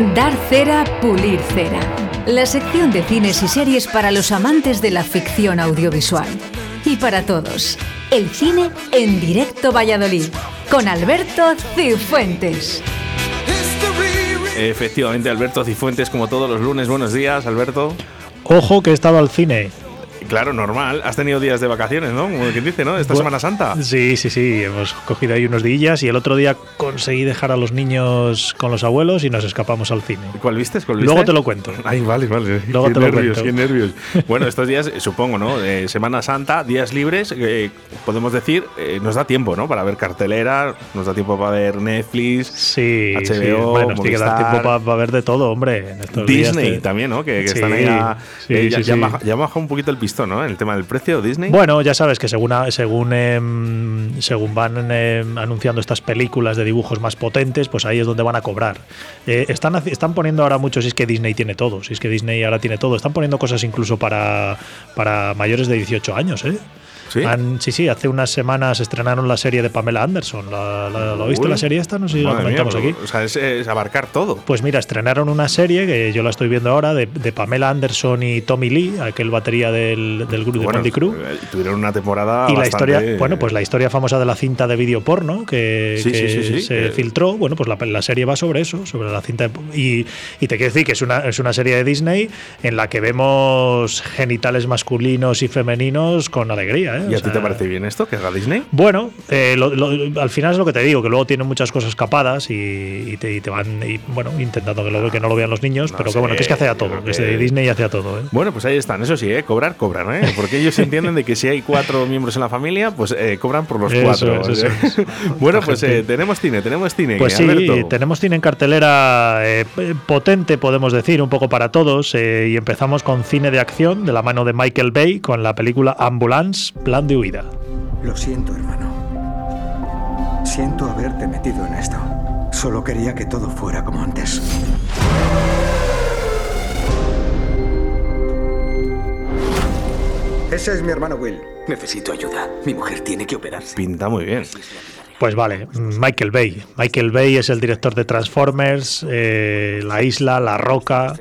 Dar cera, pulir cera. La sección de cines y series para los amantes de la ficción audiovisual. Y para todos, el cine en directo Valladolid, con Alberto Cifuentes. Efectivamente, Alberto Cifuentes, como todos los lunes. Buenos días, Alberto. Ojo que he estado al cine. Claro, normal. Has tenido días de vacaciones, ¿no? Como quien dice, ¿no? Esta Semana Santa. Sí, sí, sí. Hemos cogido ahí unos días y el otro día conseguí dejar a los niños con los abuelos y nos escapamos al cine. ¿Cuál viste? Luego te lo cuento. Ay, vale, vale. Luego qué te lo cuento. qué nervios. Bueno, estos días, eh, supongo, ¿no? Eh, Semana Santa, días libres, eh, podemos decir, eh, nos da tiempo, ¿no? Para ver cartelera, nos da tiempo para ver Netflix, Sí, HBO, sí. Bueno, tiene que dar tiempo para ver de todo, hombre. en estos días Disney te- también, ¿no? Que, que Sí, están ahí a- sí, ya, sí, ya baja, ya baja un poquito el pistón, ¿no? El tema del precio, Disney. Bueno, ya sabes que según, según, em, según van em, anunciando estas películas de dibujos más potentes, pues ahí es donde van a cobrar. Eh, están, están poniendo ahora mucho, si es que Disney tiene todo, si es que Disney ahora tiene todo, están poniendo cosas incluso para, para mayores de 18 años, ¿eh? ¿Sí? Han- sí, sí, hace unas semanas estrenaron la serie de Pamela Anderson. ¿La, la- ¿Lo viste la serie esta? No sé si la mía, comentamos pero, aquí. O sea, es, es abarcar todo. Pues mira, estrenaron una serie que yo la estoy viendo ahora de, de Pamela Anderson y Tommy Lee, aquel batería del, del grupo de Motley Crue. eh, tuvieron una temporada Y la historia, bueno, pues la historia famosa de la cinta de vídeo porno que, Sí, que se filtró, bueno, pues la, la serie va sobre eso, sobre la cinta. de- y, y te quiero decir que es una, es una serie de Disney en la que vemos genitales masculinos y femeninos con alegría. ¿eh? ¿Y O a ti te parece bien esto que haga Disney? Bueno, eh, lo- lo- al final es lo que te digo, que luego tienen muchas cosas capadas y, y te, y te van, y, bueno, intentando que, lo, que no lo vean los niños, No pero sé, que bueno, que es que hace a todo, que es de Disney y hace a todo. ¿eh? Bueno, pues ahí están. Eso sí, ¿eh? cobrar, cobran, ¿eh? Porque ellos entienden de que si hay cuatro miembros en la familia, pues eh, cobran por los Eso cuatro. eso ¿eh? bueno, pues eh, tenemos cine, tenemos cine. Pues sí, Alberto. tenemos cine en cartelera eh, potente, podemos decir, un poco para todos. eh, y empezamos con cine de acción de la mano de Michael Bay con la película Ambulance, Plan de Huida. Lo siento, hermano. Siento haberte metido en esto. Solo quería que todo fuera como antes. Ese es mi hermano Will. Necesito ayuda. Mi mujer tiene que operarse. Pinta muy bien. Pues vale, Michael Bay. Michael Bay es el director de Transformers, eh, La Isla, La Roca,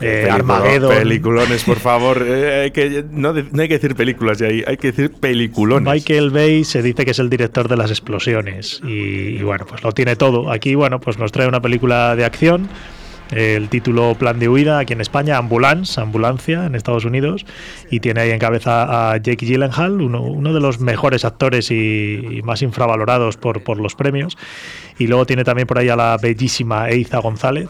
eh, Película- Armageddon. Peliculones, por favor. Eh, hay que, no, de- no hay que decir películas ya ahí, hay que decir peliculones. Michael Bay se dice que es el director de las explosiones y, y bueno, pues lo tiene todo. Aquí, bueno, pues nos trae una película de acción. El título Plan de huida aquí en España, Ambulance, Ambulancia en Estados Unidos, y tiene ahí en cabeza a Jake Gyllenhaal, uno, de los mejores actores y, y más infravalorados por, por los premios. Y luego tiene también por ahí a la bellísima Eiza González.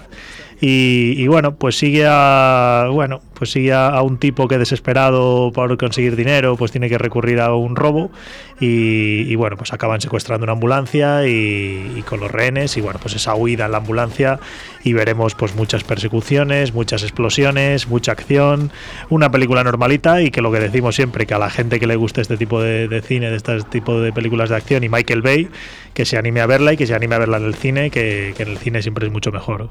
Y, y bueno, pues sigue a bueno, pues sigue a, un tipo que desesperado por conseguir dinero, pues tiene que recurrir a un robo y, bueno, pues acaban secuestrando una ambulancia y, con los rehenes y bueno, pues esa huida en la ambulancia y veremos pues muchas persecuciones, muchas explosiones, mucha acción, una película normalita y que lo que decimos siempre que a la gente que le guste este tipo de, cine, de este tipo de películas de acción y Michael Bay, que se anime a verla y que se anime a verla en el cine, que en el cine siempre es mucho mejor.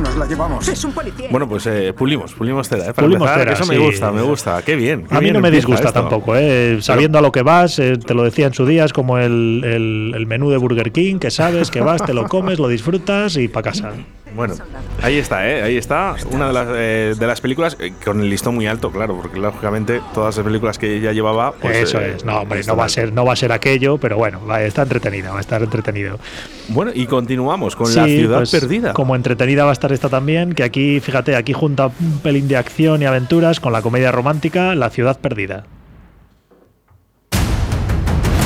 Nos la llevamos. Es un policía. Bueno, pues eh, pulimos, pulimos cera, ¿eh? Para Pulimos empezar, cera, eso me gusta, me gusta. Qué bien. qué A mí bien no me disgusta esto. tampoco, ¿eh? sabiendo a lo que vas, eh, te lo decía en su día, es como el, el- el menú de Burger King, que sabes que vas, te lo comes, lo disfrutas y para casa. Bueno, ahí está, ¿eh? Ahí está. Una de las, eh, de las películas eh, con el listón muy alto, claro, porque lógicamente todas las películas que ella llevaba. Pues, Eso eh, es, no, hombre, no va, a ser, no va a ser aquello, pero bueno, va, está entretenida, va a estar entretenido. Bueno, y continuamos con La Ciudad pues, Perdida. Como entretenida va a estar esta también, que aquí, fíjate, aquí junta un pelín de acción y aventuras con la comedia romántica La Ciudad Perdida.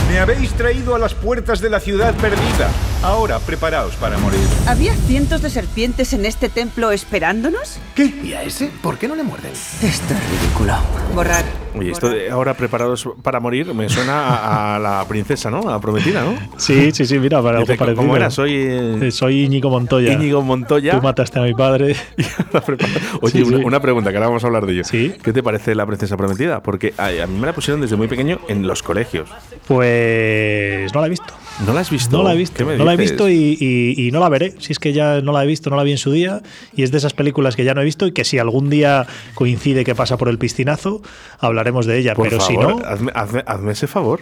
Me habéis traído a las puertas de la ciudad perdida. Ahora preparaos para morir. ¿Había cientos de serpientes en este templo esperándonos? ¿Qué? ¿Y a ese? ¿Por qué no le muerden? Esto es ridículo. Borrar. Oye, esto de ahora preparados para morir me suena a, a la princesa, ¿no? A la prometida, ¿no? Sí, sí, sí, mira, para algo Dice, parecido. ¿Cómo era? Soy eh, Soy Íñigo Montoya. Íñigo Montoya. Tú mataste a mi padre. Oye, Sí, una, sí. una pregunta, que ahora vamos a hablar de ello. Sí. ¿Qué te parece la princesa prometida? Porque a, a mí me la pusieron desde muy pequeño en los colegios. Pues no la he visto. ¿No la has visto? No la he visto, ¿Qué me no la he visto y, y- y no la veré. Si es que ya no la he visto, no la vi en su día. Y es de esas películas que ya no he visto y que si algún día coincide que pasa por el piscinazo, hablaremos de ella. Por Pero si no, hazme, hazme- hazme ese favor.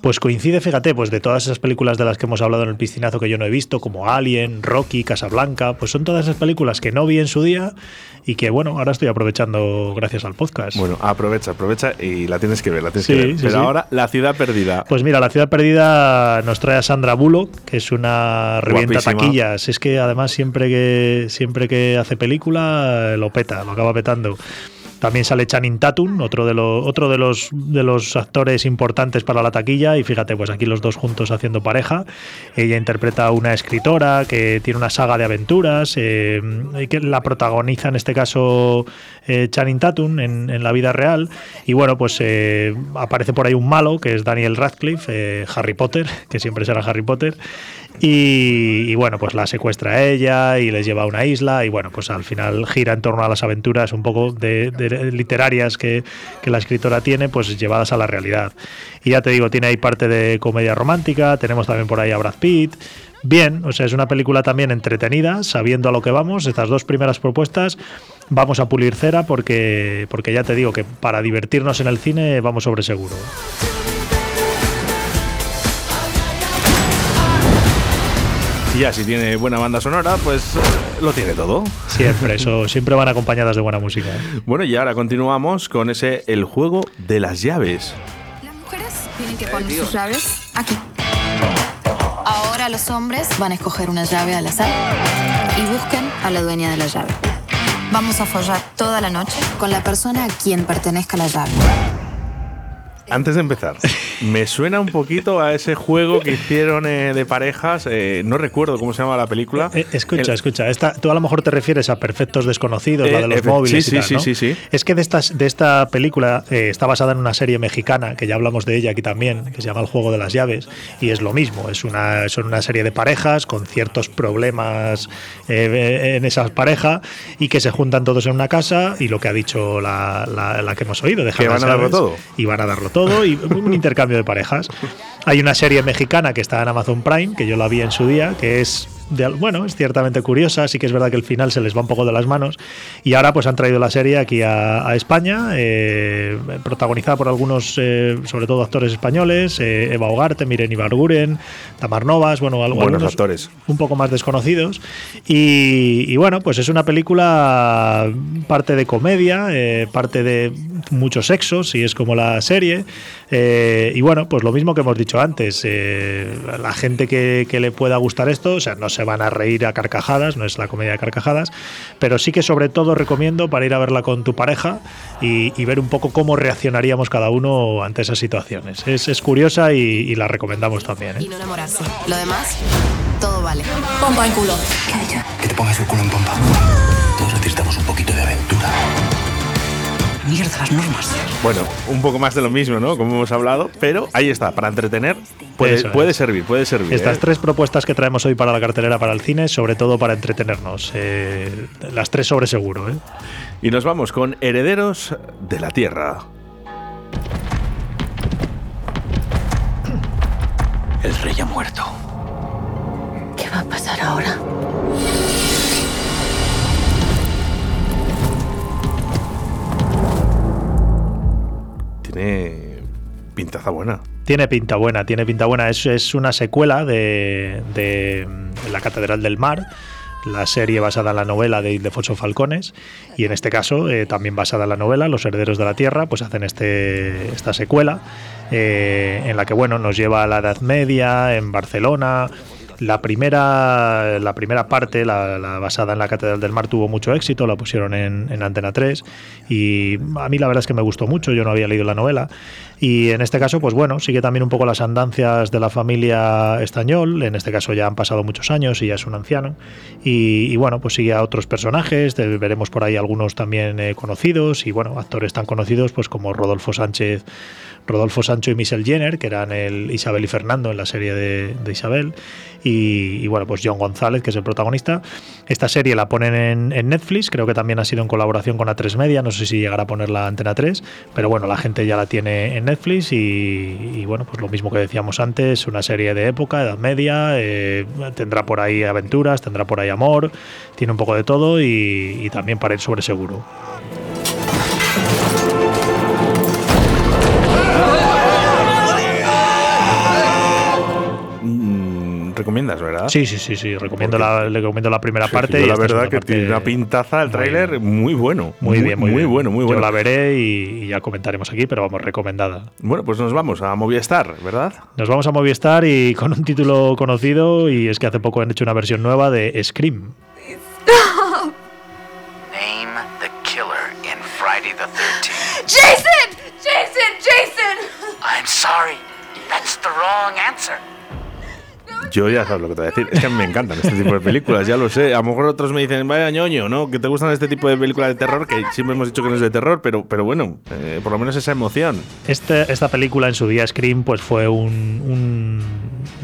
pues coincide, fíjate, pues de todas esas películas de las que hemos hablado en el piscinazo que yo no he visto, como Alien, Rocky, Casablanca, pues son todas esas películas que no vi en su día y que, bueno, ahora estoy aprovechando gracias al podcast. Bueno, aprovecha, aprovecha y la tienes que ver, la tienes Sí, que ver. sí, Pero sí. ahora, La Ciudad Perdida. Pues mira, La Ciudad Perdida nos trae a Sandra Bullock, que es una revienta Guapísima. taquillas. Es que además siempre que, siempre que hace película lo peta, lo acaba petando. También sale Channing Tatum, otro de los de los de los actores importantes para la taquilla y fíjate, pues aquí los dos juntos haciendo pareja. Ella interpreta a una escritora que tiene una saga de aventuras, eh, y que la protagoniza en este caso eh, Channing Tatum en, la vida real y bueno, pues eh, aparece por ahí un malo que es Daniel Radcliffe, Harry Potter, que siempre será Harry Potter. Y, bueno, pues la secuestra a ella y les lleva a una isla y bueno, pues al final gira en torno a las aventuras un poco literarias que, que la escritora tiene, pues llevadas a la realidad. Y ya te digo, tiene ahí parte de comedia romántica, tenemos también por ahí a Brad Pitt. Bien, o sea, es una película también entretenida, sabiendo a lo que vamos. Estas dos primeras propuestas vamos a pulir cera porque, porque ya te digo que para divertirnos en el cine vamos sobre seguro. Y ya, si tiene buena banda sonora, pues eh, lo tiene todo. Siempre, eso, siempre van acompañadas de buena música. ¿eh? Bueno, y ahora continuamos con ese El juego de las llaves. Las mujeres tienen que poner sus llaves aquí. Ahora los hombres van a escoger una llave al azar y busquen a la dueña de la llave. Vamos a follar toda la noche con la persona a quien pertenezca la llave. Antes de empezar, me suena un poquito a ese juego que hicieron eh, de parejas. eh, no recuerdo cómo se llama la película. Eh, escucha, El- escucha. Esta, tú a lo mejor te refieres a Perfectos Desconocidos, la Eh, de los móviles sí, y tal, sí, ¿no? sí, sí, sí. Es que de, estas, de esta película eh, está basada en una serie mexicana, que ya hablamos de ella aquí también, que se llama El Juego de las Llaves, y es lo mismo. Es una, son una serie de parejas con ciertos problemas eh, en esas parejas y que se juntan todos en una casa y lo que ha dicho la, la- la que hemos oído, dejar Que van a darlo todo. Y van a darlo todo y un intercambio de parejas. Hay una serie mexicana que está en Amazon Prime, que yo la vi en su día, que es de, bueno, es ciertamente curiosa, sí que es verdad que el final se les va un poco de las manos y ahora pues han traído la serie aquí a, a España, eh, protagonizada por algunos, eh, sobre todo actores españoles, eh, Eva Ugarte, Miren Ibarguren, Tamar Novas, bueno, Buenos algunos actores. un poco más desconocidos y, y bueno, pues es una película parte de comedia, eh, parte de mucho sexo, si es como la serie eh, y bueno, pues lo mismo que hemos dicho antes, eh, la gente que, que le pueda gustar esto, o sea, no se van a reír a carcajadas, no es la comedia de carcajadas, pero sí que sobre todo recomiendo para ir a verla con tu pareja y, y ver un poco cómo reaccionaríamos cada uno ante esas situaciones. Es, es curiosa y, y la recomendamos también. ¿eh? Y no enamorarse. Lo demás, todo vale. Pompa en culo. ¿Qué ha dicho? Que te pongas el culo en pompa. Todos necesitamos un poquito de aventura. Mierda, las normas. Bueno, un poco más de lo mismo, ¿no? Como hemos hablado, pero ahí está, para entretener puede, puede servir, puede servir. Estas ¿eh? tres propuestas que traemos hoy para la cartelera para el cine, sobre todo para entretenernos. eh, las tres sobre seguro. ¿eh? Y nos vamos con Herederos de la Tierra. El rey ha muerto. ¿Qué va a pasar ahora? Tiene pintaza buena. Tiene pinta buena, tiene pinta buena. Es, es una secuela de, de mm, La Catedral del Mar, la serie basada en la novela de Ildefonso Falcones, y en este caso eh, también basada en la novela, Los Herederos de la Tierra, pues hacen este, esta secuela, eh, en la que bueno, nos lleva a la Edad Media, en Barcelona. La primera, la primera parte, la, la basada en la Catedral del Mar, tuvo mucho éxito, la pusieron en, en Antena 3 y a mí la verdad es que me gustó mucho, yo no había leído la novela y en este caso, pues bueno, sigue también un poco las andancias de la familia Estañol, en este caso ya han pasado muchos años y ya es un anciano y, bueno, pues sigue a otros personajes, veremos por ahí algunos también eh, conocidos y bueno, actores tan conocidos pues como Rodolfo Sánchez Rodolfo Sancho y Michelle Jenner, que eran el Isabel y Fernando en la serie de, Isabel. y, bueno, pues John González, que es el protagonista. Esta serie la ponen en, Netflix, creo que también ha sido en colaboración con A3 Media, no sé si llegará a poner la Antena 3, pero bueno, la gente ya la tiene en Netflix y, bueno, pues lo mismo que decíamos antes, una serie de época, Edad Media, eh, tendrá por ahí aventuras, tendrá por ahí amor, tiene un poco de todo y, también para ir sobre seguro. Recomiendas, ¿verdad? Sí, sí, sí, sí. Recomiendo la, le recomiendo la primera parte. Yo y la verdad que parte tiene una pintaza el tráiler muy bueno. Muy, bien, muy, muy bien. bueno, muy bueno. Yo la veré y, y ya comentaremos aquí, pero vamos, recomendada. Bueno, pues nos vamos a Movistar, ¿verdad? Nos vamos a Movistar y con un título conocido y es que hace poco han hecho una versión nueva de Scream. Name the killer in Friday the 13th. Jason! Jason! Jason! I'm sorry. That's the wrong answer. Yo ya sabes lo que te voy a decir. Es que me encantan este tipo de películas, ya lo sé. A lo mejor otros me dicen, vaya ñoño, ¿no? Que te gustan este tipo de películas de terror, que siempre hemos dicho que no es de terror, pero, pero bueno, eh, por lo menos esa emoción. Este, esta película en su día, Scream, pues fue un,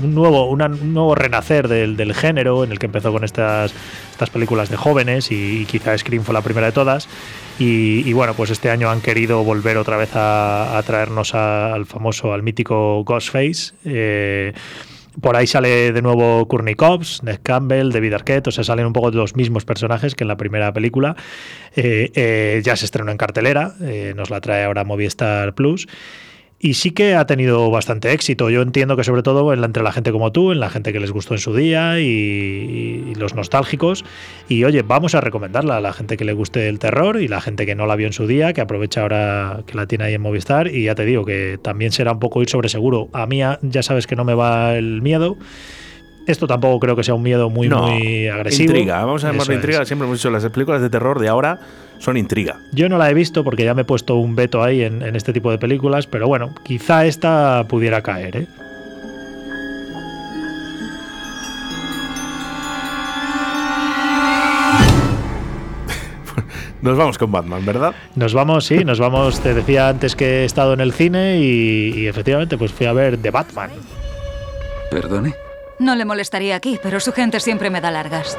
un, nuevo, un nuevo renacer del, del, género, en el que empezó con estas, estas películas de jóvenes y, quizá Scream fue la primera de todas. Y, bueno, pues este año han querido volver otra vez a, traernos al famoso, al mítico Ghostface. Eh, por ahí sale de nuevo Cobbs, Ned Campbell, David Arquette, o sea, salen un poco los mismos personajes que en la primera película. Eh, eh, ya se estrenó en cartelera, eh, nos la trae ahora Movistar Plus. Y sí que ha tenido bastante éxito. Yo entiendo que sobre todo en la, entre la gente como tú, en la gente que les gustó en su día y, y, los nostálgicos. Y oye, vamos a recomendarla a la gente que le guste el terror y la gente que no la vio en su día, que aprovecha ahora que la tiene ahí en Movistar. Y ya te digo que también será un poco ir sobre seguro. A mí ya sabes que no me va el miedo. Esto tampoco creo que sea un miedo muy, no, muy agresivo. Intriga, vamos a llamarlo intriga. Es. Siempre hemos dicho, las películas de terror de ahora son intriga. Yo no la he visto porque ya me he puesto un veto ahí en, en este tipo de películas, pero bueno, quizá esta pudiera caer, ¿eh? Nos vamos con Batman, ¿verdad? Nos vamos, sí, nos vamos. Te decía antes que he estado en el cine y, y efectivamente pues fui a ver The Batman. ¿Perdone? No le molestaría aquí, pero su gente siempre me da largas.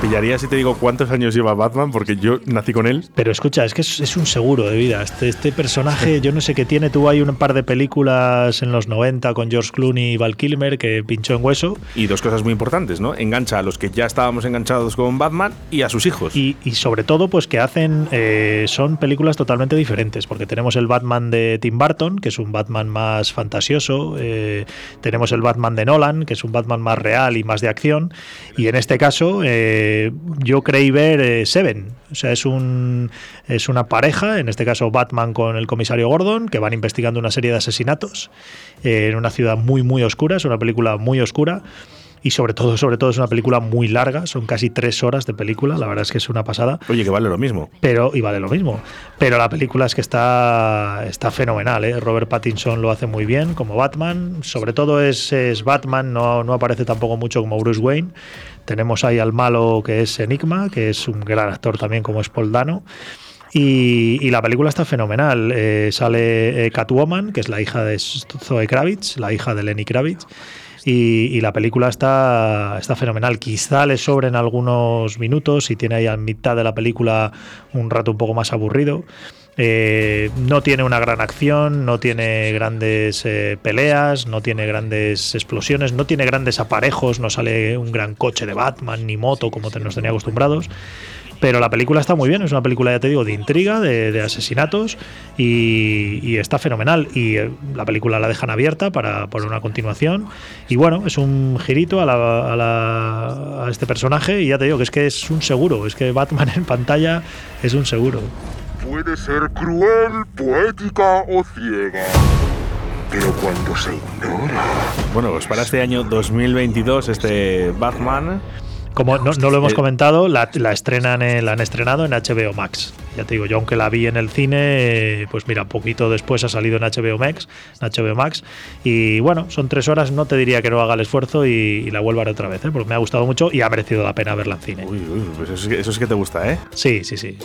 pillaría si te digo cuántos años lleva Batman, porque yo nací con él. Pero escucha, es que es, es un seguro de vida. Este, este, personaje, yo no sé qué tiene. Tuvo ahí un par de películas en los 90 con George Clooney y Val Kilmer que pinchó en hueso. Y dos cosas muy importantes, ¿no? Engancha a los que ya estábamos enganchados con Batman y a sus hijos. Y, y sobre todo, pues que hacen. Eh, son películas totalmente diferentes, porque tenemos el Batman de Tim Burton, que es un Batman más fantasioso. Eh, tenemos el Batman de Nolan, que es un Batman más real y más de acción. Y en este caso. Eh, yo creí ver eh, Seven. O sea, es, un, es una pareja, en este caso Batman con el comisario Gordon, que van investigando una serie de asesinatos eh, en una ciudad muy, muy oscura. Es una película muy oscura y sobre todo, sobre todo es una película muy larga, son casi tres horas de película, la verdad es que es una pasada. Oye, que vale lo mismo. Pero, y vale lo mismo. Pero la película es que está, está fenomenal, ¿eh? Robert Pattinson lo hace muy bien como Batman, sobre todo es, es Batman, no, no aparece tampoco mucho como Bruce Wayne. Tenemos ahí al malo que es Enigma, que es un gran actor también como es Paul Dano. Y, y, la película está fenomenal. Eh, sale eh, Catwoman, que es la hija de Zoe Kravitz, la hija de Lenny Kravitz. Y, y, la película está, está fenomenal. Quizá le sobren algunos minutos y tiene ahí a mitad de la película un rato un poco más aburrido. Eh, no tiene una gran acción, no tiene grandes eh, peleas, no tiene grandes explosiones, no tiene grandes aparejos, no sale un gran coche de Batman ni moto como te, nos tenía acostumbrados. Pero la película está muy bien, es una película, ya te digo, de intriga, de, de asesinatos y, y, está fenomenal. Y eh, la película la dejan abierta para, para una continuación. Y bueno, es un girito a, la, a, la, a este personaje y ya te digo que es que es un seguro, es que Batman en pantalla es un seguro. Puede ser cruel, poética o ciega. Pero cuando se ignora. Bueno, pues para este año 2022, este Batman. Como no, no lo hemos comentado, la, la, estrenan en, la han estrenado en HBO Max. Ya te digo, yo aunque la vi en el cine, pues mira, poquito después ha salido en HBO Max, en HBO Max. Y bueno, son tres horas, no te diría que no haga el esfuerzo y, y la vuelva a ver otra vez, ¿eh? porque me ha gustado mucho y ha merecido la pena verla en cine. Uy, uy, pues eso, eso es que te gusta, ¿eh? Sí, sí, sí.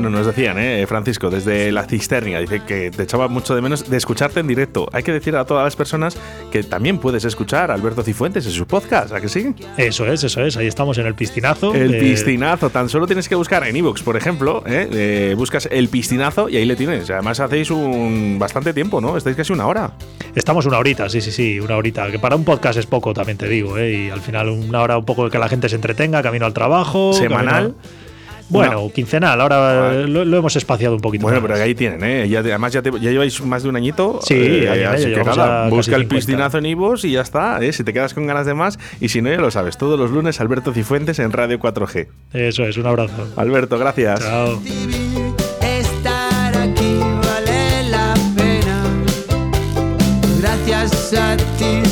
Bueno, nos decían, ¿eh? Francisco, desde la cisterna, dice que te echaba mucho de menos de escucharte en directo. Hay que decir a todas las personas que también puedes escuchar a Alberto Cifuentes en su podcast, ¿a que sí? Eso es, eso es. Ahí estamos en el piscinazo. El Eh, piscinazo, tan solo tienes que buscar en Evox, por ejemplo, ¿eh? Eh, buscas el piscinazo y ahí le tienes. Además hacéis un bastante tiempo, ¿no? Estáis casi una hora. Estamos una horita, sí, sí, sí, una horita. Que para un podcast es poco, también te digo, ¿eh? Y al final una hora un poco que la gente se entretenga, camino al trabajo. ¿Semanal? camino- Bueno, quincenal, ahora eh, lo, lo hemos espaciado un poquito. Bueno, más. pero ahí tienen, ¿eh? Ya, además ya, te- ya lleváis más de un añito. Sí, eh, año así que nada, busca el 50. piscinazo en Ivos y ya está. ¿eh? Si te quedas con ganas de más. Y si no, ya lo sabes. Todos los lunes, Alberto Cifuentes en Radio 4G. Eso es, un abrazo. Alberto, gracias. Chao. Estar aquí vale la pena. Gracias a ti